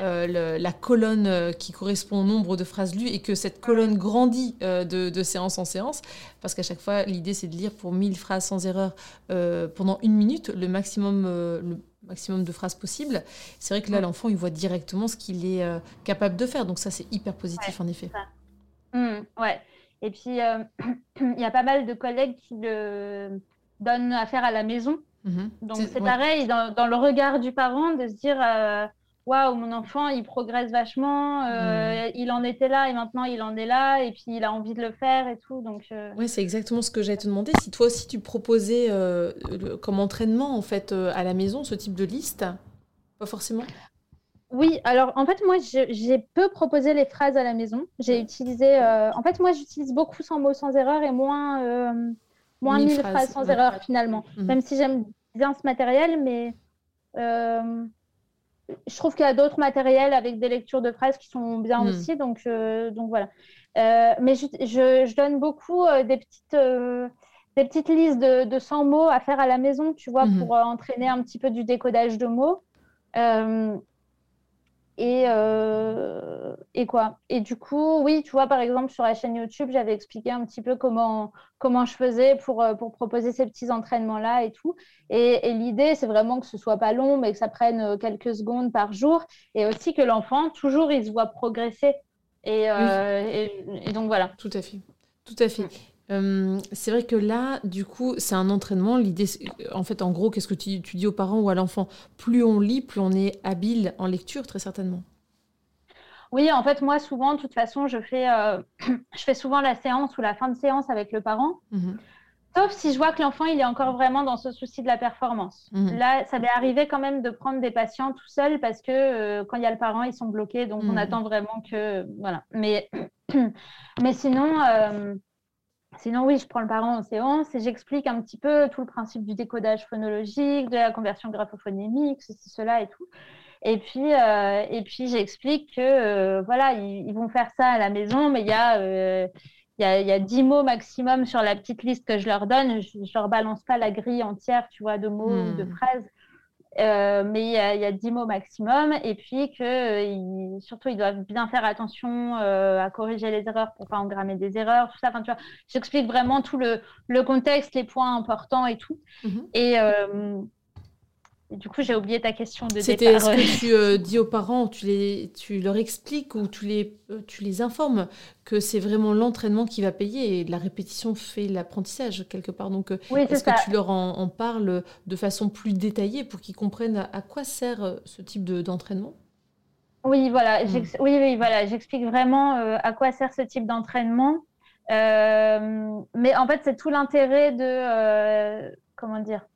la colonne qui correspond au nombre de phrases lues et que cette colonne grandit de, séance en séance, parce qu'à chaque fois l'idée c'est de lire pour 1000 phrases sans erreur pendant une minute, le maximum, le maximum de phrases possibles. C'est vrai que là, l'enfant, il voit directement ce qu'il est euh, capable de faire. Donc ça, c'est hyper positif, en effet. Mmh, ouais. Et puis, euh, *clears throat* il y a pas mal de collègues qui le donnent à faire à la maison. Mmh Donc c'est pareil, dans, dans, le regard du parent, de se dire, euh, waouh, mon enfant, il progresse vachement, euh, il en était là et maintenant il en est là et puis il a envie de le faire et tout. Donc, euh. Oui, c'est exactement ce que j'allais te demander. Si toi aussi tu proposais euh, comme entraînement en fait à la maison ce type de liste, pas forcément? Oui, alors en fait, moi, j'ai peu proposé les phrases à la maison. J'ai utilisé. en fait, moi, j'utilise beaucoup sans mots, sans erreur et moins, moins mille, phrases, sans erreur finalement. Mm-hmm. Même si j'aime bien ce matériel, mais je trouve qu'il y a d'autres matériels avec des lectures de phrases qui sont bien hmm. aussi. Donc, euh, donc voilà. Euh, mais je, je, donne beaucoup euh, des, petites, des petites listes de, de, 100 mots à faire à la maison, tu vois, hmm. pour entraîner un petit peu du décodage de mots. Et, euh, et quoi? Et du coup, oui, tu vois, par exemple, sur la chaîne YouTube, j'avais expliqué un petit peu comment, comment je faisais pour, euh, pour proposer ces petits entraînements-là et tout. Et, l'idée, c'est vraiment que ce soit pas long, mais que ça prenne euh, quelques secondes par jour. Et aussi que l'enfant, toujours, il se voit progresser. Et, et, donc, voilà. Tout à fait. Tout à fait. Euh, c'est vrai que là, du coup, c'est un entraînement. L'idée, en fait, en gros, qu'est-ce que tu, dis aux parents ou à l'enfant? Plus on lit, plus on est habile en lecture, très certainement. Oui, en fait, moi, souvent, de toute façon, je fais, euh, *clears throat* je fais souvent la séance ou la fin de séance avec le parent. Mhm. Sauf si je vois que l'enfant, il est encore vraiment dans ce souci de la performance. Mhm. Là, ça m'est arrivé quand même de prendre des patients tout seul parce que euh, quand il y a le parent, ils sont bloqués. Donc, on mhm. attend vraiment que. Voilà. Mais, *clears throat* mais sinon. Sinon, oui, je prends le parent en séance et j'explique un petit peu tout le principe du décodage phonologique, de la conversion graphophonémique, ceci, cela et tout. Et puis, euh, et puis j'explique que euh, voilà, ils, vont faire ça à la maison, mais il y a, euh, il y a, y a 10 mots maximum sur la petite liste que je leur donne. Je, ne leur balance pas la grille entière, tu vois, de mots ou de hmm. phrases. Euh, mais il y, a, 10 mots maximum, et puis que euh, surtout ils doivent bien faire attention euh, à corriger les erreurs pour pas engrammer des erreurs, tout ça. Enfin, tu vois, j'explique vraiment tout le, le, contexte, les points importants et tout. Mhm. Et du coup, j'ai oublié ta question de C'était est-ce que tu euh, dis aux parents, tu, les, tu leur expliques ou tu les, euh, tu les informes que c'est vraiment l'entraînement qui va payer et la répétition fait l'apprentissage quelque part. Donc, euh, est-ce que tu leur en, parles de façon plus détaillée pour qu'ils comprennent à, quoi sert ce type d'entraînement? Oui, voilà. Hmm. Oui, oui, voilà. J'explique vraiment à quoi sert ce type d'entraînement. mais en fait, c'est tout l'intérêt de comment dire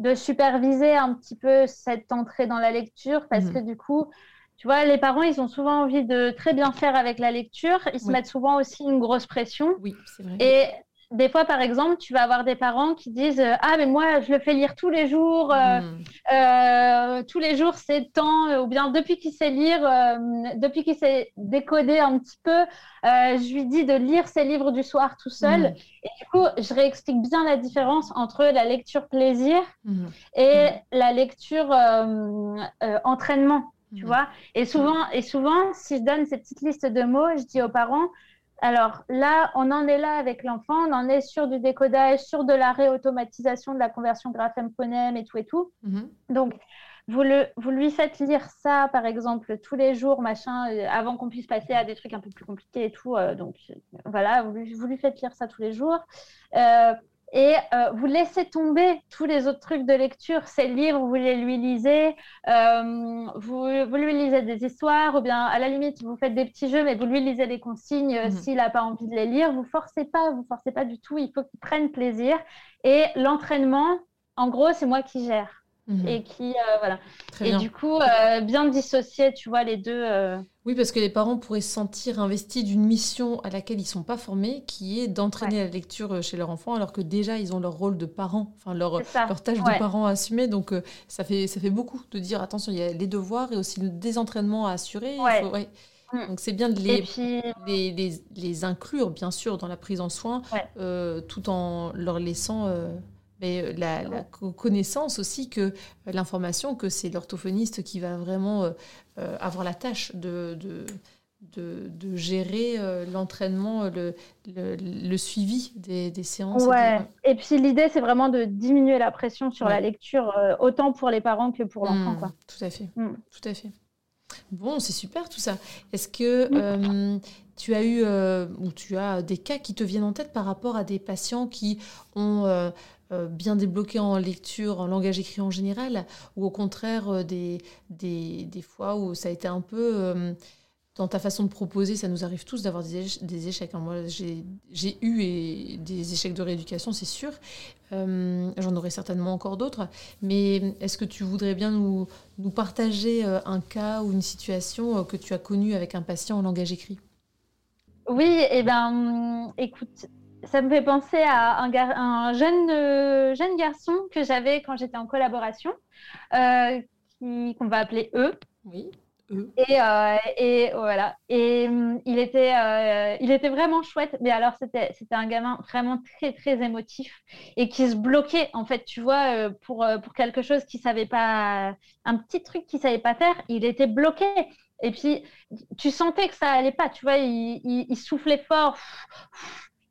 de superviser un petit peu cette entrée dans la lecture parce mhm. que du coup, tu vois, les parents, ils ont souvent envie de très bien faire avec la lecture. Ils se mettent souvent aussi une grosse pression. Oui, c'est vrai. Et des fois, par exemple, tu vas avoir des parents qui disent euh, Ah, mais moi, je le fais lire tous les jours, euh, hmm. euh, tous les jours, c'est temps, ou bien depuis qu'il sait lire, depuis qu'il sait décoder un petit peu, je lui dis de lire ses livres du soir tout seul. Hmm. Et du coup, je réexplique bien la différence entre la lecture plaisir hmm. et la lecture entraînement. Tu vois et souvent, et souvent, si je donne ces petites listes de mots, je dis aux parents alors là, on en est là avec l'enfant, on en est sur du décodage, sur de la réautomatisation de la conversion graphème-phonème et tout et tout. Mhm. Donc, vous, le, vous, lui faites lire ça, par exemple, tous les jours, machin, euh, avant qu'on puisse passer à des trucs un peu plus compliqués et tout. Euh, donc, voilà, vous lui, vous lui, faites lire ça tous les jours. Euh, et euh, vous laissez tomber tous les autres trucs de lecture, ces livres, vous les lui lisez, euh, vous, vous, lui lisez des histoires, ou bien à la limite, vous faites des petits jeux, mais vous lui lisez les consignes euh, mhm. s'il n'a pas envie de les lire. Vous forcez pas, vous forcez pas du tout, il faut qu'il prenne plaisir. Et l'entraînement, en gros, c'est moi qui gère. Mhm. Et qui, euh, voilà. et du coup, euh, bien dissocier, tu vois, les deux. Euh. Oui, parce que les parents pourraient se sentir investis d'une mission à laquelle ils ne sont pas formés, qui est d'entraîner la lecture chez leur enfant, alors que déjà, ils ont leur rôle de parents, enfin, leur, leur tâche de parents à assumer. Donc, ça, fait, ça fait beaucoup de dire, attention, il y a les devoirs et aussi le désentraînement à assurer. Mm. Donc c'est bien de les, les, les, les, inclure, bien sûr, dans la prise en soin, tout en leur laissant mais euh, la, connaissance aussi que euh, l'information que c'est l'orthophoniste qui va vraiment euh, avoir la tâche de, de, de, gérer l'entraînement, le, le, suivi des, des séances. Ouais. Et puis l'idée, c'est vraiment de diminuer la pression sur la lecture, autant pour les parents que pour l'enfant. Mmh, tout à fait. Mmh. Tout à fait. Bon, c'est super tout ça. Est-ce que mmh. tu as eu ou tu as des cas qui te viennent en tête par rapport à des patients qui ont bien débloqué en lecture, en langage écrit en général, ou au contraire euh, des, des, des, fois où ça a été un peu... Euh, dans ta façon de proposer, ça nous arrive tous d'avoir des, échecs. Moi, j'ai eu et des échecs de rééducation, c'est sûr. J'en aurai certainement encore d'autres. Mais est-ce que tu voudrais bien nous, nous partager un cas ou une situation que tu as connue avec un patient en langage écrit? Oui, et eh ben, écoute, ça me fait penser à un, jeune, euh, jeune garçon que j'avais quand j'étais en collaboration, euh, qu'on va appeler E. Oui. E. Et, euh, et, voilà. Et hum, il, était, il était vraiment chouette. Mais alors, c'était, un gamin vraiment très, très émotif et qui se bloquait, en fait, tu vois, pour, pour quelque chose qu'il savait pas, un petit truc qu'il savait pas faire. Il était bloqué. Et puis, tu sentais que ça allait pas, tu vois, il, il soufflait fort.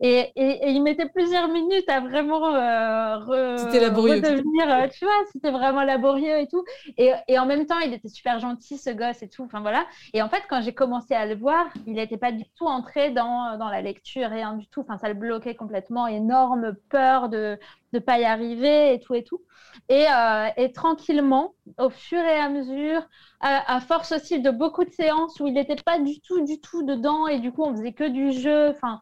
Et, et, il mettait plusieurs minutes à vraiment euh, redevenir, euh, tu vois, c'était vraiment laborieux et tout. Et, et, en même temps, il était super gentil, ce gosse et tout. Enfin voilà. Et en fait, quand j'ai commencé à le voir, il n'était pas du tout entré dans, dans la lecture, rien du tout. Enfin, ça le bloquait complètement. Énorme peur de ne pas y arriver et tout et tout. Et, euh, et, tranquillement, au fur et à mesure, à, à, force aussi de beaucoup de séances où il n'était pas du tout, du tout dedans, et du coup, on faisait que du jeu. Enfin,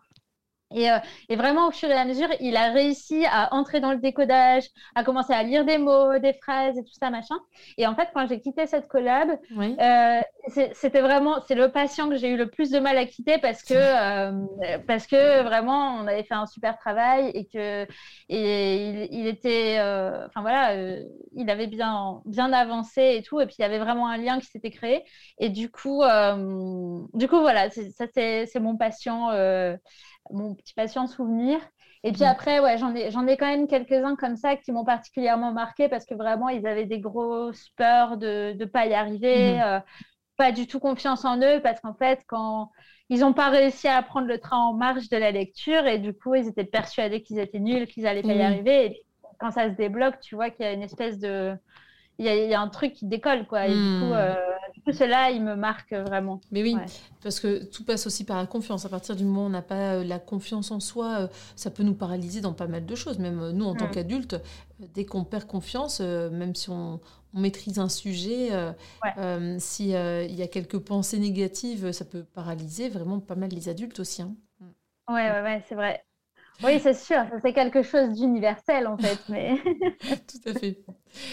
euh, et, vraiment, au fur et à mesure, il a réussi à entrer dans le décodage, à commencer à lire des mots, des phrases et tout ça, machin. Et en fait, quand j'ai quitté cette collab, euh, c'était vraiment, c'est le patient que j'ai eu le plus de mal à quitter parce que, euh, parce que vraiment, on avait fait un super travail et que et il, était, enfin voilà, il avait bien, bien avancé et tout. Et puis, il y avait vraiment un lien qui s'était créé. Et du coup, du coup, voilà, ça, c'est mon patient mon petit patient souvenir. Et puis mm. après, ouais, j'en ai, j'en ai quand même quelques-uns comme ça qui m'ont particulièrement marqué parce que vraiment, ils avaient des grosses peurs de ne pas y arriver, mm. euh, pas du tout confiance en eux parce qu'en fait, quand ils n'ont pas réussi à prendre le train en marche de la lecture et du coup, ils étaient persuadés qu'ils étaient nuls, qu'ils n'allaient pas y mm. arriver. Et quand ça se débloque, tu vois qu'il y a une espèce de il y, a un truc qui décolle, quoi. Et du coup, hmm. euh, cela, il me marque vraiment. Mais oui, parce que tout passe aussi par la confiance. À partir du moment où on n'a pas euh, la confiance en soi, euh, ça peut nous paralyser dans pas mal de choses. Même nous, en tant hmm. qu'adultes, dès qu'on perd confiance, même si on, maîtrise un sujet, s'il y a quelques pensées négatives, ça peut paralyser vraiment pas mal les adultes aussi. Hein. Ouais, ouais, ouais, c'est vrai. Oui, c'est sûr, c'est quelque chose d'universel en fait. Mais... *laughs* Tout à fait.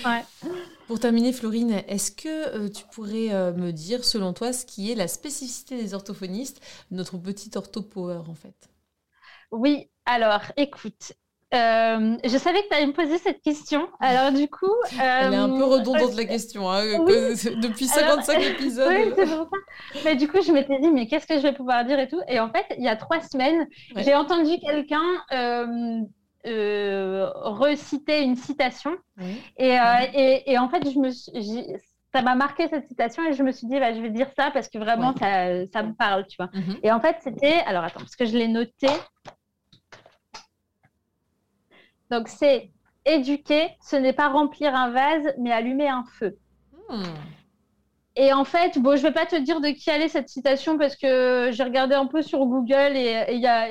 *laughs* Pour terminer, Florine, est-ce que euh, tu pourrais euh, me dire, selon toi, ce qui est la spécificité des orthophonistes, notre petit orthopower en fait? Oui, alors écoute, euh, je savais que tu allais me poser cette question. Alors, du coup. Elle est un peu redondante, *laughs* la question, hein, depuis 55 *laughs* épisodes. Oui, c'est pour ça. Mais du coup, je m'étais dit, mais qu'est-ce que je vais pouvoir dire et tout. Et en fait, il y a trois semaines, j'ai entendu quelqu'un. Euh, reciter une citation. Et, et, en fait, je me ça m'a marqué cette citation et je me suis dit, bah, je vais dire ça parce que vraiment, ça, ça, me parle, tu vois. Mhm. Et en fait, c'était, alors attends, parce que je l'ai noté, donc, c'est éduquer, ce n'est pas remplir un vase, mais allumer un feu. Hmm. Et en fait, bon, je ne vais pas te dire de qui allait cette citation parce que j'ai regardé un peu sur Google et il y a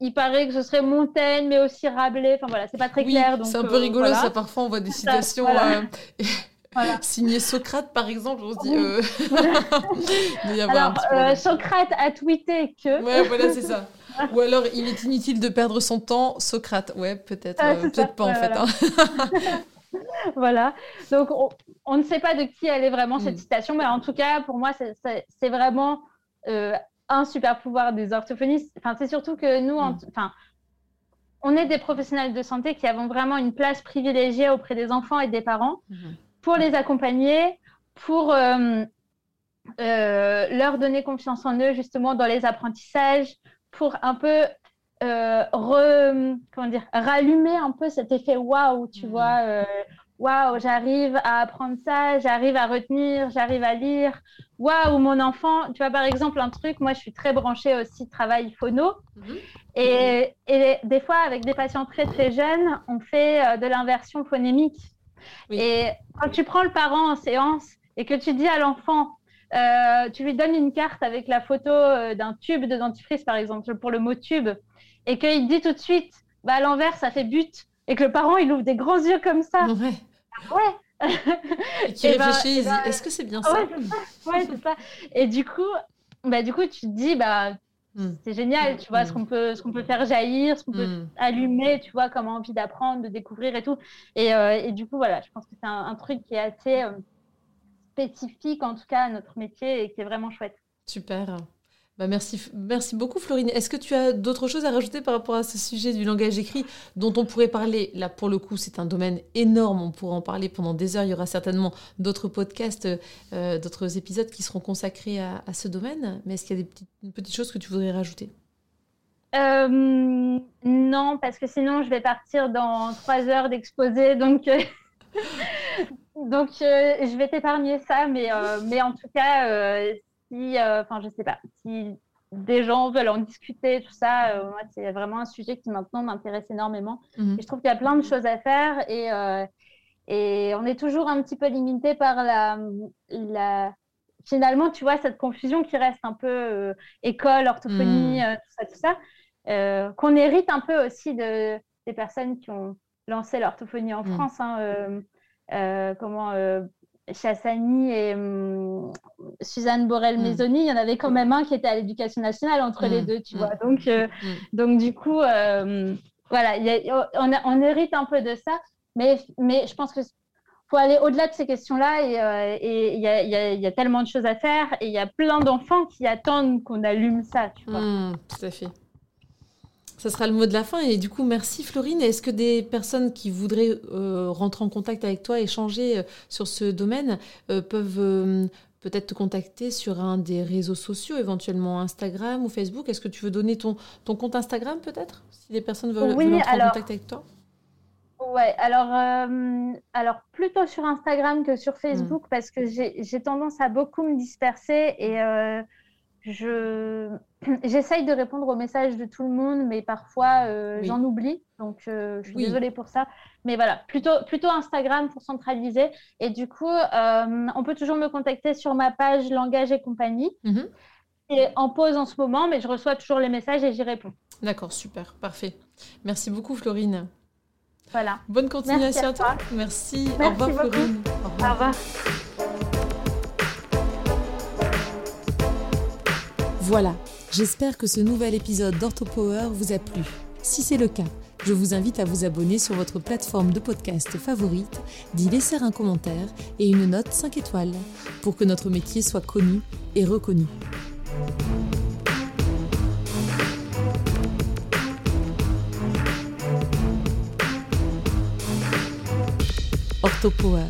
il paraît que ce serait Montaigne, mais aussi Rabelais. Enfin voilà, c'est pas très clair. C'est un peu euh, rigolo, ça. Parfois, on voit des citations euh, *laughs* *laughs* signées Socrate, par exemple. On se dit. Euh... *laughs* Alors, Socrate a tweeté que. Ouais, voilà, c'est ça. *laughs* Ou alors, il est inutile de perdre son temps, Socrate. Ouais, peut-être ah, euh, *laughs* peut-être pas en fait. Hein. *laughs* voilà. Donc, on, ne sait pas de qui elle est vraiment cette mm. citation, mais en tout cas, pour moi, c'est vraiment euh, un super pouvoir des orthophonistes. Enfin, c'est surtout que nous, mm. enfin, on est des professionnels de santé qui avons vraiment une place privilégiée auprès des enfants et des parents mm-hmm. pour les accompagner, pour euh, leur donner confiance en eux, justement, dans les apprentissages, pour un peu euh, comment dire, rallumer un peu cet effet waouh, tu mm. vois. Euh, waouh, j'arrive à apprendre ça, j'arrive à retenir, j'arrive à lire. Waouh, mon enfant, tu vois, par exemple, un truc, moi, je suis très branchée aussi travail phono. Mm-hmm. Et, et, des fois, avec des patients très, très jeunes, on fait euh, de l'inversion phonémique. Et quand tu prends le parent en séance et que tu dis à l'enfant, euh, tu lui donnes une carte avec la photo euh, d'un tube de dentifrice, par exemple, pour le mot tube, et qu'il dit tout de suite, bah, à l'envers, ça fait but, et que le parent, il ouvre des grands yeux comme ça. Ouais. Ouais. et qui *laughs* ben, réfléchit, ben, est-ce que c'est bien ça Ouais, c'est ça. Et du coup, bah, du coup, tu te dis, bah, hmm. c'est génial, tu vois, ce hmm. qu'on peut, ce qu'on peut faire jaillir, ce qu'on peut hmm. allumer, tu vois, comme envie d'apprendre, de découvrir et tout. Et, euh, et, du coup, voilà, je pense que c'est un, truc qui est assez spécifique, en tout cas, à notre métier et qui est vraiment chouette. Super. Bah merci, merci beaucoup Florine. Est-ce que tu as d'autres choses à rajouter par rapport à ce sujet du langage écrit dont on pourrait parler? Là, pour le coup, c'est un domaine énorme. On pourra en parler pendant des heures. Il y aura certainement d'autres podcasts, euh, d'autres épisodes qui seront consacrés à, ce domaine. Mais est-ce qu'il y a des petites, petites choses que tu voudrais rajouter? Euh, Non, parce que sinon, je vais partir dans trois heures d'exposé. Donc, euh, *laughs* Donc, euh, je vais t'épargner ça, mais, euh, mais en tout cas, euh, si, enfin, je sais pas, si des gens veulent en discuter, tout ça, moi, c'est vraiment un sujet qui maintenant m'intéresse énormément. Mhm. Et je trouve qu'il y a plein de choses à faire et, et on est toujours un petit peu limité par la, la, finalement, tu vois, cette confusion qui reste un peu école, orthophonie, mhm. tout ça, tout ça, qu'on hérite un peu aussi de, des personnes qui ont lancé l'orthophonie en mhm. France. Hein, comment euh, Chassani et hum, Suzanne Borel-Maisoni, mm. il y en avait quand même un qui était à l'éducation nationale entre les mm. deux, tu mm. vois. Donc, euh, donc du coup, voilà, on, hérite un peu de ça, mais, mais je pense que faut aller au-delà de ces questions-là et il y, a, y, a, tellement de choses à faire et il y a plein d'enfants qui attendent qu'on allume ça, tu vois. tout à fait. Ça sera le mot de la fin. Et du coup, merci Florine. Est-ce que des personnes qui voudraient euh, rentrer en contact avec toi, échanger euh, sur ce domaine, euh, peuvent peut-être te contacter sur un des réseaux sociaux, éventuellement Instagram ou Facebook? Est-ce que tu veux donner ton, ton compte Instagram peut-être? Si des personnes veulent, entrer en contact avec toi Ouais, alors, alors plutôt sur Instagram que sur Facebook hmm. parce que j'ai tendance à beaucoup me disperser et je *clears throat* j'essaye de répondre aux messages de tout le monde, mais parfois euh, j'en oublie. Donc euh, je suis désolée pour ça. Mais voilà, plutôt, plutôt Instagram pour centraliser. Et du coup, euh, on peut toujours me contacter sur ma page Langage et compagnie. Mhm. Et en pause en ce moment, mais je reçois toujours les messages et j'y réponds. D'accord, super, parfait. Merci beaucoup, Florine. Voilà. Bonne continuation à, toi. Merci. Au revoir, Florine. Au revoir. Voilà, j'espère que ce nouvel épisode d'OrthoPower vous a plu. Si c'est le cas, je vous invite à vous abonner sur votre plateforme de podcast favorite, d'y laisser un commentaire et une note 5 étoiles pour que notre métier soit connu et reconnu. Orthopower